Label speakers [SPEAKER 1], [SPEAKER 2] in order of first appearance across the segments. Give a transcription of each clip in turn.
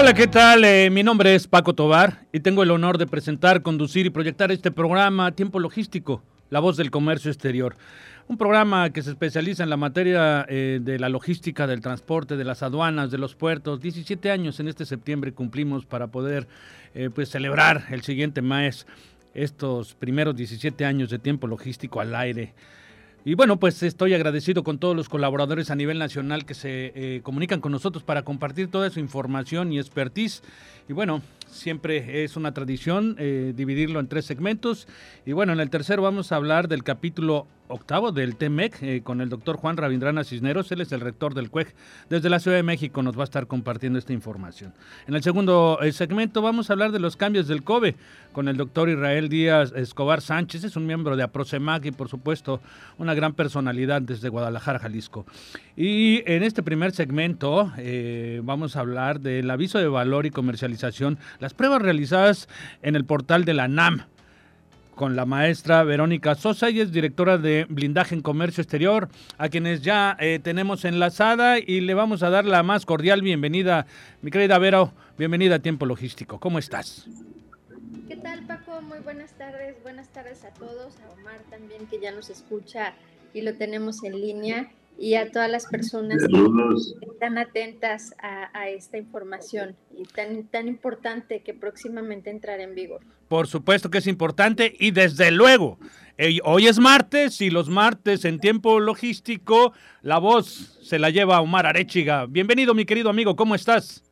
[SPEAKER 1] Hola, ¿qué tal? Eh, mi nombre es Paco Tobar y tengo el honor de presentar, conducir y proyectar este programa Tiempo Logístico, la voz del comercio exterior. Un programa que se especializa en la materia eh, de la logística, del transporte, de las aduanas, de los puertos. 17 años en este septiembre cumplimos para poder eh, pues celebrar el siguiente mes estos primeros 17 años de tiempo logístico al aire. Y bueno, pues estoy agradecido con todos los colaboradores a nivel nacional que se eh, comunican con nosotros para compartir toda su información y expertise. Y bueno, siempre es una tradición eh, dividirlo en tres segmentos. Y bueno, en el tercero vamos a hablar del capítulo octavo del TEMEC eh, con el doctor Juan Ravindrana Cisneros. Él es el rector del CUEG. Desde la Ciudad de México nos va a estar compartiendo esta información. En el segundo eh, segmento vamos a hablar de los cambios del COBE con el doctor Israel Díaz Escobar Sánchez. Es un miembro de APROCEMAC y por supuesto una gran personalidad desde Guadalajara, Jalisco. Y en este primer segmento eh, vamos a hablar del aviso de valor y comercialización, las pruebas realizadas en el portal de la NAM con la maestra Verónica Sosa, y es directora de Blindaje en Comercio Exterior, a quienes ya eh, tenemos enlazada y le vamos a dar la más cordial bienvenida. Mi querida Vero, bienvenida a Tiempo Logístico. ¿Cómo estás?
[SPEAKER 2] ¿Qué tal, Paco? Muy buenas tardes. Buenas tardes a todos, a Omar también, que ya nos escucha y lo tenemos en línea y a todas las personas que están atentas a, esta información y tan, tan importante que próximamente entrará en vigor.
[SPEAKER 1] Por supuesto que es importante y desde luego, hoy es martes y los martes en tiempo logístico la voz se la lleva Omar Arechiga. Bienvenido mi querido amigo, ¿cómo estás?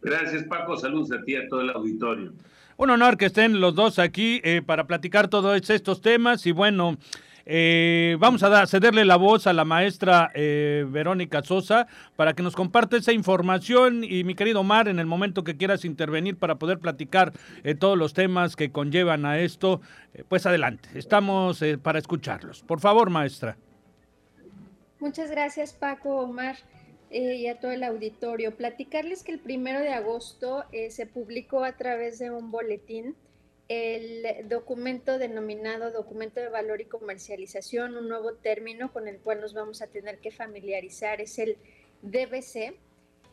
[SPEAKER 3] Gracias Paco, saludos a ti y a todo el auditorio.
[SPEAKER 1] Un honor que estén los dos aquí eh, para platicar todos estos temas y bueno... Eh, vamos a cederle la voz a la maestra eh, Verónica Sosa para que nos comparte esa información y mi querido Omar, en el momento que quieras intervenir para poder platicar eh, todos los temas que conllevan a esto, pues adelante, estamos para escucharlos. Por favor, maestra.
[SPEAKER 2] Muchas gracias, Paco, Omar. y a todo el auditorio. Platicarles que el primero de agosto se publicó a través de un boletín el documento denominado documento de valor y comercialización, un nuevo término con el cual nos vamos a tener que familiarizar, es el DBC.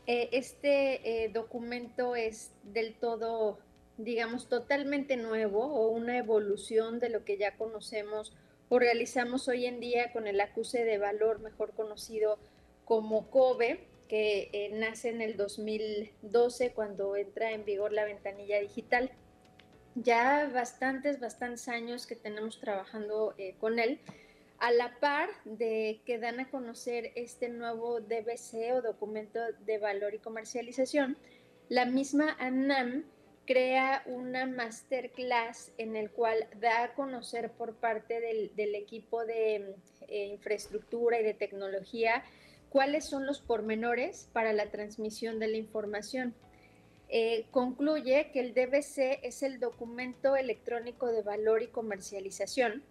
[SPEAKER 2] Eh, este eh, documento es del todo, digamos, totalmente nuevo o una evolución de lo que ya conocemos o realizamos hoy en día con el acuse de valor, mejor conocido como COBE, que eh, nace en el 2012 cuando entra en vigor la ventanilla digital ya bastantes, bastantes años que tenemos trabajando eh, con él, a la par de que dan a conocer este nuevo DBC o documento de valor y comercialización, la misma ANAM crea una masterclass en el cual da a conocer por parte del, equipo de eh, infraestructura y de tecnología cuáles son los pormenores para la transmisión de la información. Eh, concluye que el DBC es el documento electrónico de valor y comercialización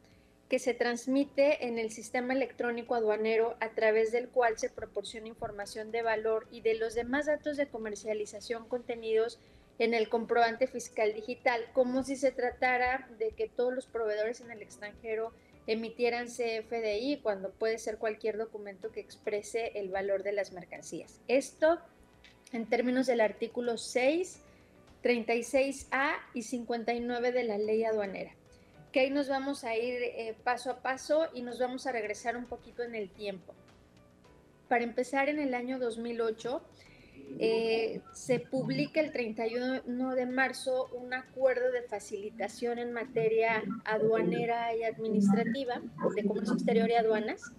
[SPEAKER 2] que se transmite en el sistema electrónico aduanero a través del cual se proporciona información de valor y de los demás datos de comercialización contenidos en el comprobante fiscal digital, como si se tratara de que todos los proveedores en el extranjero emitieran CFDI cuando puede ser cualquier documento que exprese el valor de las mercancías. Esto en términos del artículo 6, 36A y 59 de la ley aduanera. Que ahí nos vamos a ir eh, paso a paso y nos vamos a regresar un poquito en el tiempo. Para empezar, en el año 2008 eh, se publica el 31 de marzo un acuerdo de facilitación en materia aduanera y administrativa de comercio exterior y aduanas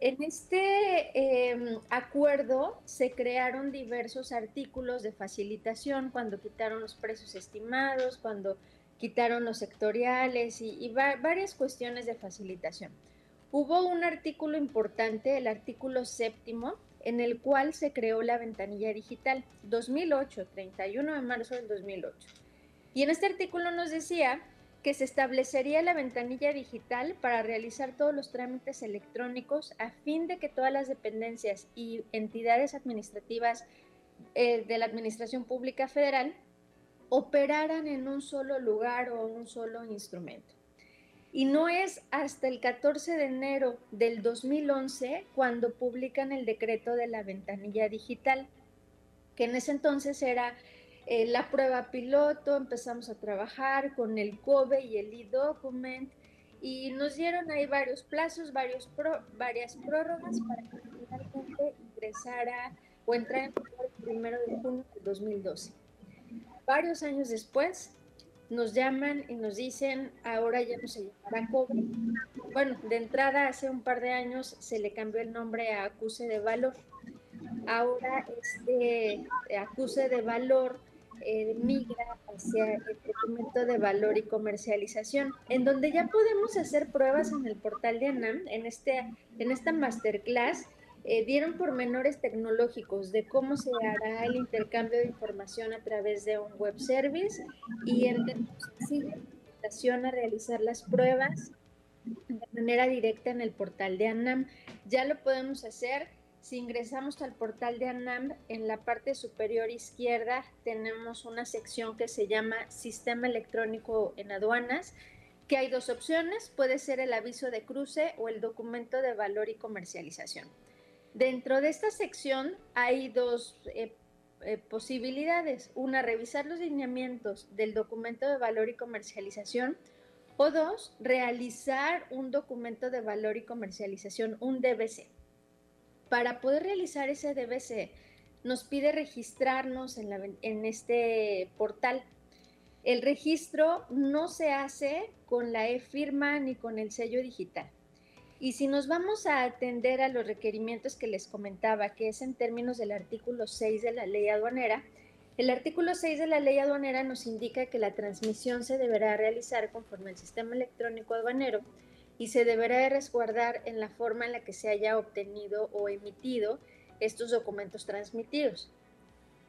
[SPEAKER 2] en este em, acuerdo se crearon diversos artículos de facilitación cuando quitaron los precios estimados, cuando quitaron los sectoriales y, varias cuestiones de facilitación. hubo un artículo importante, el artículo séptimo, en el cual se creó la ventanilla digital, 2008, 31 de marzo del 2008. Y en este artículo nos decía que se establecería la ventanilla digital para realizar todos los trámites electrónicos a fin de que todas las dependencias y entidades administrativas eh, de la Administración Pública Federal operaran en un solo lugar o un solo instrumento. Y no es hasta el 14 de enero del 2011 cuando publican el decreto de la ventanilla digital, que en ese entonces era eh, la prueba piloto, empezamos a trabajar con el COBE y el e-document y nos dieron ahí varios plazos, varios varias prórrogas para que finalmente ingresara o entrara en el primero de junio del 2012. Varios años después, nos llaman y nos dicen, ahora ya no se llamará cobre. Bueno, de entrada hace un par de años se le cambió el nombre a acuse de valor. Ahora este acuse de valor eh, migra hacia el documento de valor y comercialización, en donde ya podemos hacer pruebas en el portal de ANAM, en, este, en esta masterclass, eh, dieron pormenores tecnológicos de cómo se hará el intercambio de información a través de un web service y invitación a realizar las pruebas de manera directa en el portal de ANAM. Ya lo podemos hacer si ingresamos al portal de ANAM, en la parte superior izquierda tenemos una sección que se llama Sistema Electrónico en Aduanas, que hay dos opciones, puede ser el aviso de cruce o el documento de valor y comercialización. Dentro de esta sección hay dos eh, eh, posibilidades. Una, revisar los lineamientos del documento de valor y comercialización. O dos, realizar un documento de valor y comercialización, un DBC. Para poder realizar ese DBC, nos pide registrarnos en, en este portal. El registro no se hace con la e-firma ni con el sello digital. Y si nos vamos a atender a los requerimientos que les comentaba, que es en términos del artículo 6 de la ley aduanera, el artículo 6 de la ley aduanera nos indica que la transmisión se deberá realizar conforme al sistema electrónico aduanero y se deberá resguardar en la forma en la que se haya obtenido o emitido estos documentos transmitidos.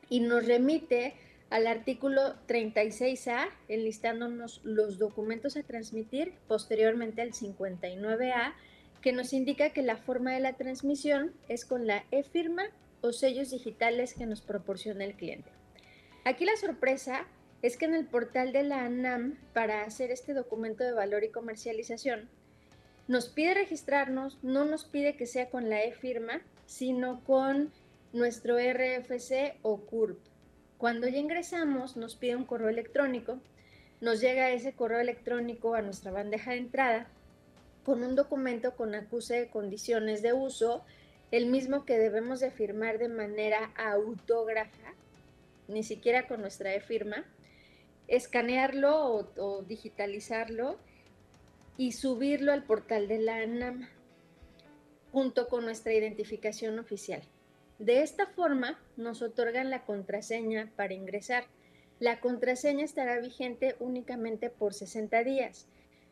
[SPEAKER 2] Y nos remite al artículo 36A, enlistándonos los documentos a transmitir, posteriormente al 59A, que nos indica que la forma de la transmisión es con la e-firma o sellos digitales que nos proporciona el cliente. Aquí la sorpresa es que en el portal de la ANAM, para hacer este documento de valor y comercialización, nos pide registrarnos, no nos pide que sea con la e-firma, sino con nuestro RFC o CURP. Cuando ya ingresamos, nos pide un correo electrónico, nos llega ese correo electrónico a nuestra bandeja de entrada con un documento con acuse de condiciones de uso, el mismo que debemos de firmar de manera autógrafa, ni siquiera con nuestra e-firma, escanearlo o, o, digitalizarlo y subirlo al portal de la ANAM junto con nuestra identificación oficial. De esta forma nos otorgan la contraseña para ingresar. La contraseña estará vigente únicamente por 60 días,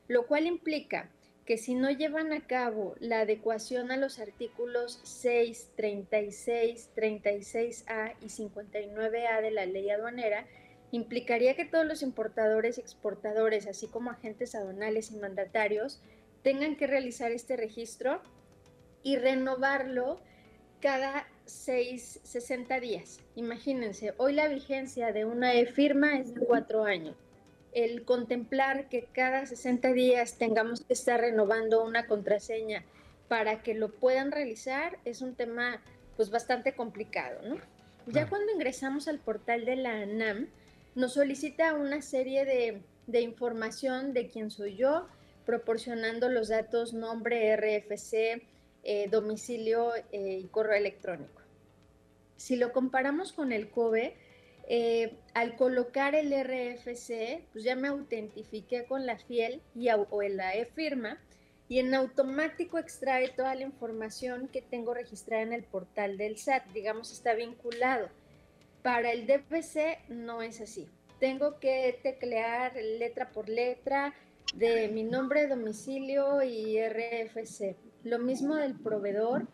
[SPEAKER 2] lo cual implica que si no llevan a cabo la adecuación a los artículos 6, 36, 36A y 59A de la ley aduanera, implicaría que todos los importadores y exportadores, así como agentes aduanales y mandatarios, tengan que realizar este registro y renovarlo cada 6, 60 días. Imagínense, hoy la vigencia de una e-firma es de cuatro años el contemplar que cada 60 días tengamos que estar renovando una contraseña para que lo puedan realizar es un tema pues bastante complicado, ¿no? Ya cuando ingresamos al portal de la ANAM, nos solicita una serie de, información de quién soy yo, proporcionando los datos nombre, RFC, eh, domicilio eh, y correo electrónico. Si lo comparamos con el COBE, eh, al colocar el RFC, pues ya me autentifiqué con la fiel y, o la e-firma y en automático extrae toda la información que tengo registrada en el portal del SAT, digamos está vinculado. Para el DPC no es así. Tengo que teclear letra por letra, de mi nombre, domicilio y RFC. Lo mismo del proveedor,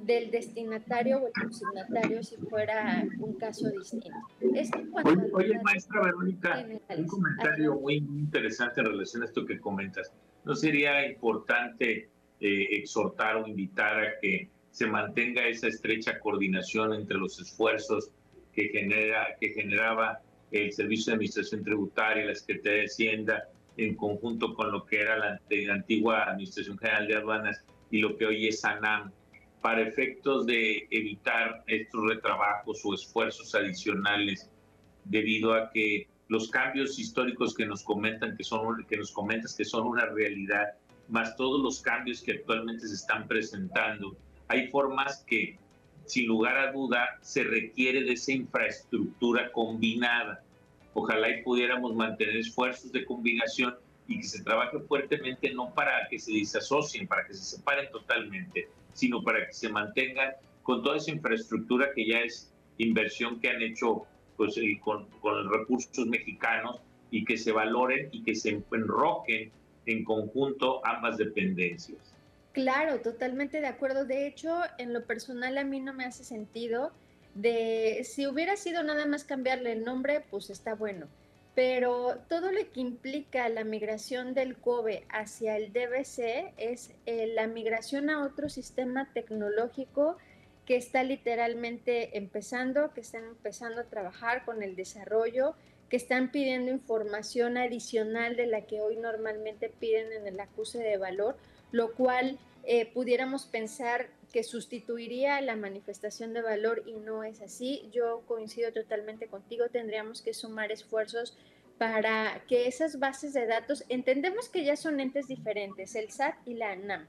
[SPEAKER 2] del destinatario o el consignatario si fuera un caso distinto.
[SPEAKER 3] oye, maestra Verónica, un comentario muy, interesante en relación a esto que comentas. ¿No sería importante eh, exhortar o invitar a que se mantenga esa estrecha coordinación entre los esfuerzos que, genera, que generaba el Servicio de Administración Tributaria, la Secretaría de Hacienda, en conjunto con lo que era la, antigua Administración General de Aduanas y lo que hoy es ANAM, para efectos de evitar estos retrabajos o esfuerzos adicionales debido a que los cambios históricos que nos comentan que son que nos comentas que son una realidad más todos los cambios que actualmente se están presentando hay formas que sin lugar a duda se requiere de esa infraestructura combinada ojalá y pudiéramos mantener esfuerzos de combinación y que se trabaje fuertemente no para que se disasocien, para que se separen totalmente, sino para que se mantengan con toda esa infraestructura que ya es inversión que han hecho pues, con, con recursos mexicanos y que se valoren y que se enroquen en conjunto ambas dependencias.
[SPEAKER 2] Claro, totalmente de acuerdo. De hecho, en lo personal a mí no me hace sentido de si hubiera sido nada más cambiarle el nombre, pues está bueno. Pero todo lo que implica la migración del COBE hacia el DBC es eh, la migración a otro sistema tecnológico que está literalmente empezando, que están empezando a trabajar con el desarrollo, que están pidiendo información adicional de la que hoy normalmente piden en el acuse de valor, lo cual eh, pudiéramos pensar que sustituiría la manifestación de valor y no es así. Yo coincido totalmente contigo, tendríamos que sumar esfuerzos para que esas bases de datos, entendemos que ya son entes diferentes, el SAT y la ANAM,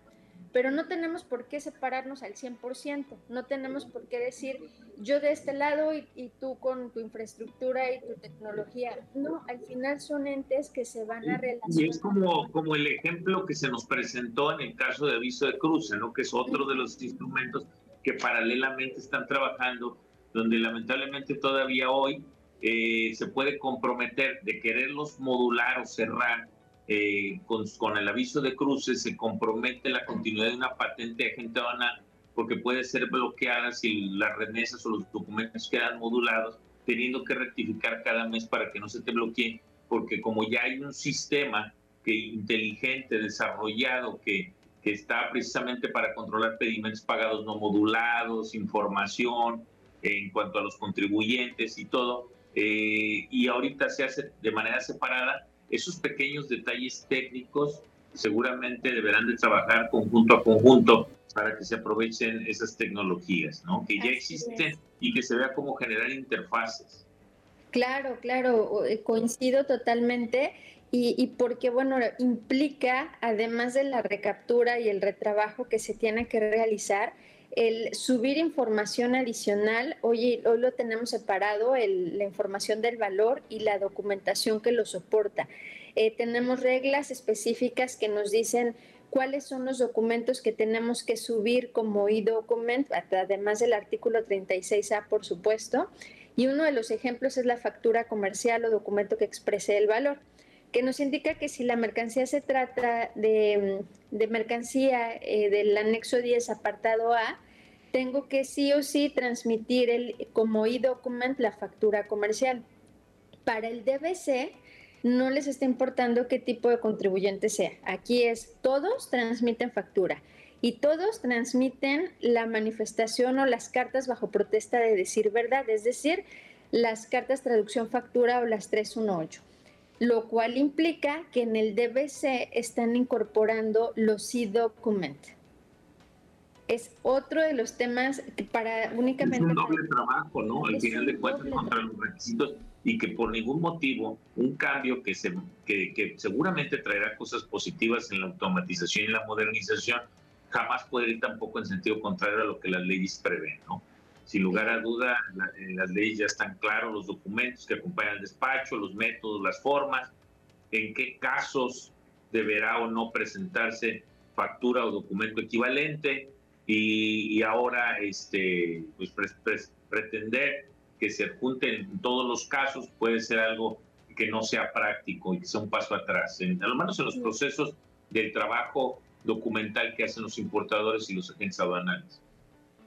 [SPEAKER 2] pero no tenemos por qué separarnos al 100%, no tenemos por qué decir yo de este lado y, tú con tu infraestructura y tu tecnología. No, al final son entes que se van a relacionar.
[SPEAKER 3] Y es como, como el ejemplo que se nos presentó en el caso de aviso de cruce, ¿no? que es otro de los instrumentos que paralelamente están trabajando, donde lamentablemente todavía hoy eh, se puede comprometer de quererlos modular o cerrar eh, con, con, el aviso de cruce se compromete la continuidad de una patente de agente aduanal porque puede ser bloqueada si las remesas o los documentos quedan modulados, teniendo que rectificar cada mes para que no se te bloquee, porque como ya hay un sistema que inteligente, desarrollado, que, que está precisamente para controlar pedimentos pagados no modulados, información en cuanto a los contribuyentes y todo, eh, y ahorita se hace de manera separada, esos pequeños detalles técnicos seguramente deberán de trabajar conjunto a conjunto para que se aprovechen esas tecnologías, ¿no? Que ya existen y que se vea cómo generar interfaces.
[SPEAKER 2] Claro, claro, eh, coincido totalmente. Y, y, porque, bueno, implica, además de la recaptura y el retrabajo que se tiene que realizar, el subir información adicional, hoy, hoy lo tenemos separado, la información del valor y la documentación que lo soporta. Eh, tenemos reglas específicas que nos dicen cuáles son los documentos que tenemos que subir como e-document, además del artículo 36A, por supuesto. Y uno de los ejemplos es la factura comercial o documento que exprese el valor, que nos indica que si la mercancía se trata de, mercancía eh, del anexo 10, apartado A, tengo que sí o sí transmitir el, como e-document la factura comercial. Para el DBC no les está importando qué tipo de contribuyente sea. Aquí es todos transmiten factura y todos transmiten la manifestación o las cartas bajo protesta de decir verdad, es decir, las cartas traducción factura o las 318 lo cual implica que en el DBC están incorporando los e-document es otro de los temas que para únicamente... Es
[SPEAKER 3] un doble trabajo, ¿no? Al final de cuentas, contra los requisitos y que por ningún motivo un cambio que, se, que, que, seguramente traerá cosas positivas en la automatización y la modernización jamás puede ir tampoco en sentido contrario a lo que las leyes prevén, ¿no? Sin lugar a duda, en las leyes ya están claros los documentos que acompañan al despacho, los métodos, las formas, en qué casos deberá o no presentarse factura o documento equivalente, y, ahora este, pues, pretender que se junten en todos los casos puede ser algo que no sea práctico y que sea un paso atrás, en, a lo menos en los procesos del trabajo documental que hacen los importadores y los agentes aduanales.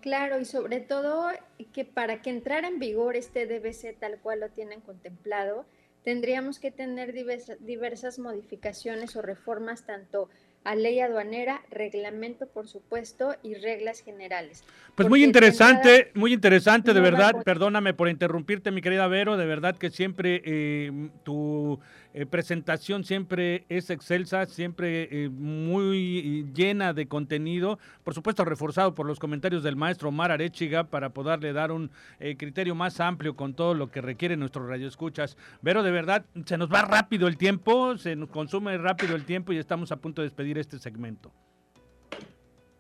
[SPEAKER 2] Claro, y sobre todo que para que entrara en vigor este DBC tal cual lo tienen contemplado, tendríamos que tener diversas modificaciones o reformas tanto a ley aduanera, reglamento, por supuesto, y reglas generales.
[SPEAKER 1] Pues muy interesante, muy interesante, de verdad. Perdóname por interrumpirte, mi querida Vero, de verdad que siempre eh, tu eh, presentación siempre es excelsa, siempre eh, muy llena de contenido, por supuesto reforzado por los comentarios del maestro Omar Arechiga para poderle dar un criterio más amplio con todo lo que requiere nuestro radioescuchas. Vero, de verdad, se nos va rápido el tiempo, se nos consume rápido el tiempo y estamos a punto de despedir este segmento.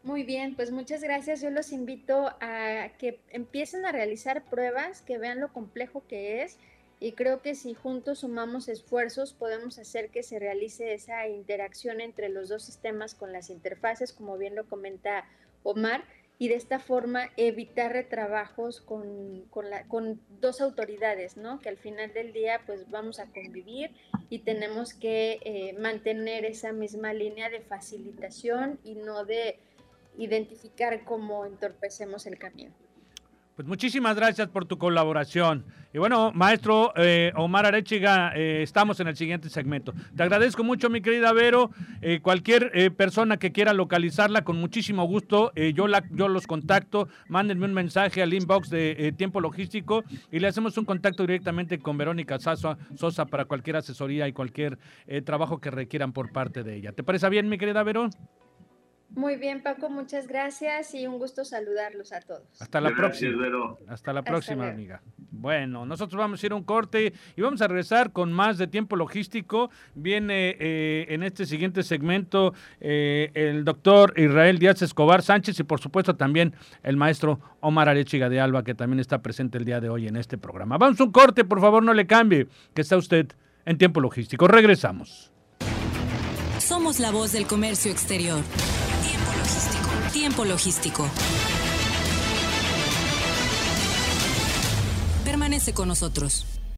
[SPEAKER 2] Muy bien, pues muchas gracias. Yo los invito a que empiecen a realizar pruebas, que vean lo complejo que es y creo que si juntos sumamos esfuerzos podemos hacer que se realice esa interacción entre los dos sistemas con las interfaces, como bien lo comenta Omar, y de esta forma evitar retrabajos con, con, la, con dos autoridades, ¿no? Que al final del día pues vamos a convivir y tenemos que eh, mantener esa misma línea de facilitación y no de identificar cómo entorpecemos el camino.
[SPEAKER 1] Pues muchísimas gracias por tu colaboración. Y bueno, maestro eh, Omar Arechiga, eh, estamos en el siguiente segmento. Te agradezco mucho, mi querida Vero. Eh, cualquier persona que quiera localizarla, con muchísimo gusto, yo, la, yo los contacto. Mándenme un mensaje al inbox de Tiempo Logístico y le hacemos un contacto directamente con Verónica Sosa, para cualquier asesoría y cualquier trabajo que requieran por parte de ella. ¿Te parece bien, mi querida Vero?
[SPEAKER 2] Muy bien, Paco, muchas gracias y un gusto saludarlos a todos.
[SPEAKER 1] Hasta la próxima. Hasta la próxima, amiga. Bueno, nosotros vamos a ir a un corte y vamos a regresar con más de tiempo logístico. Viene eh, en este siguiente segmento eh, el doctor Israel Díaz Escobar Sánchez y por supuesto también el maestro Omar Arechiga de Alba, que también está presente el día de hoy en este programa. Vamos a un corte, por favor, no le cambie, que está usted en tiempo logístico. Regresamos.
[SPEAKER 4] Somos la voz del comercio exterior. Tiempo logístico. Permanece con nosotros.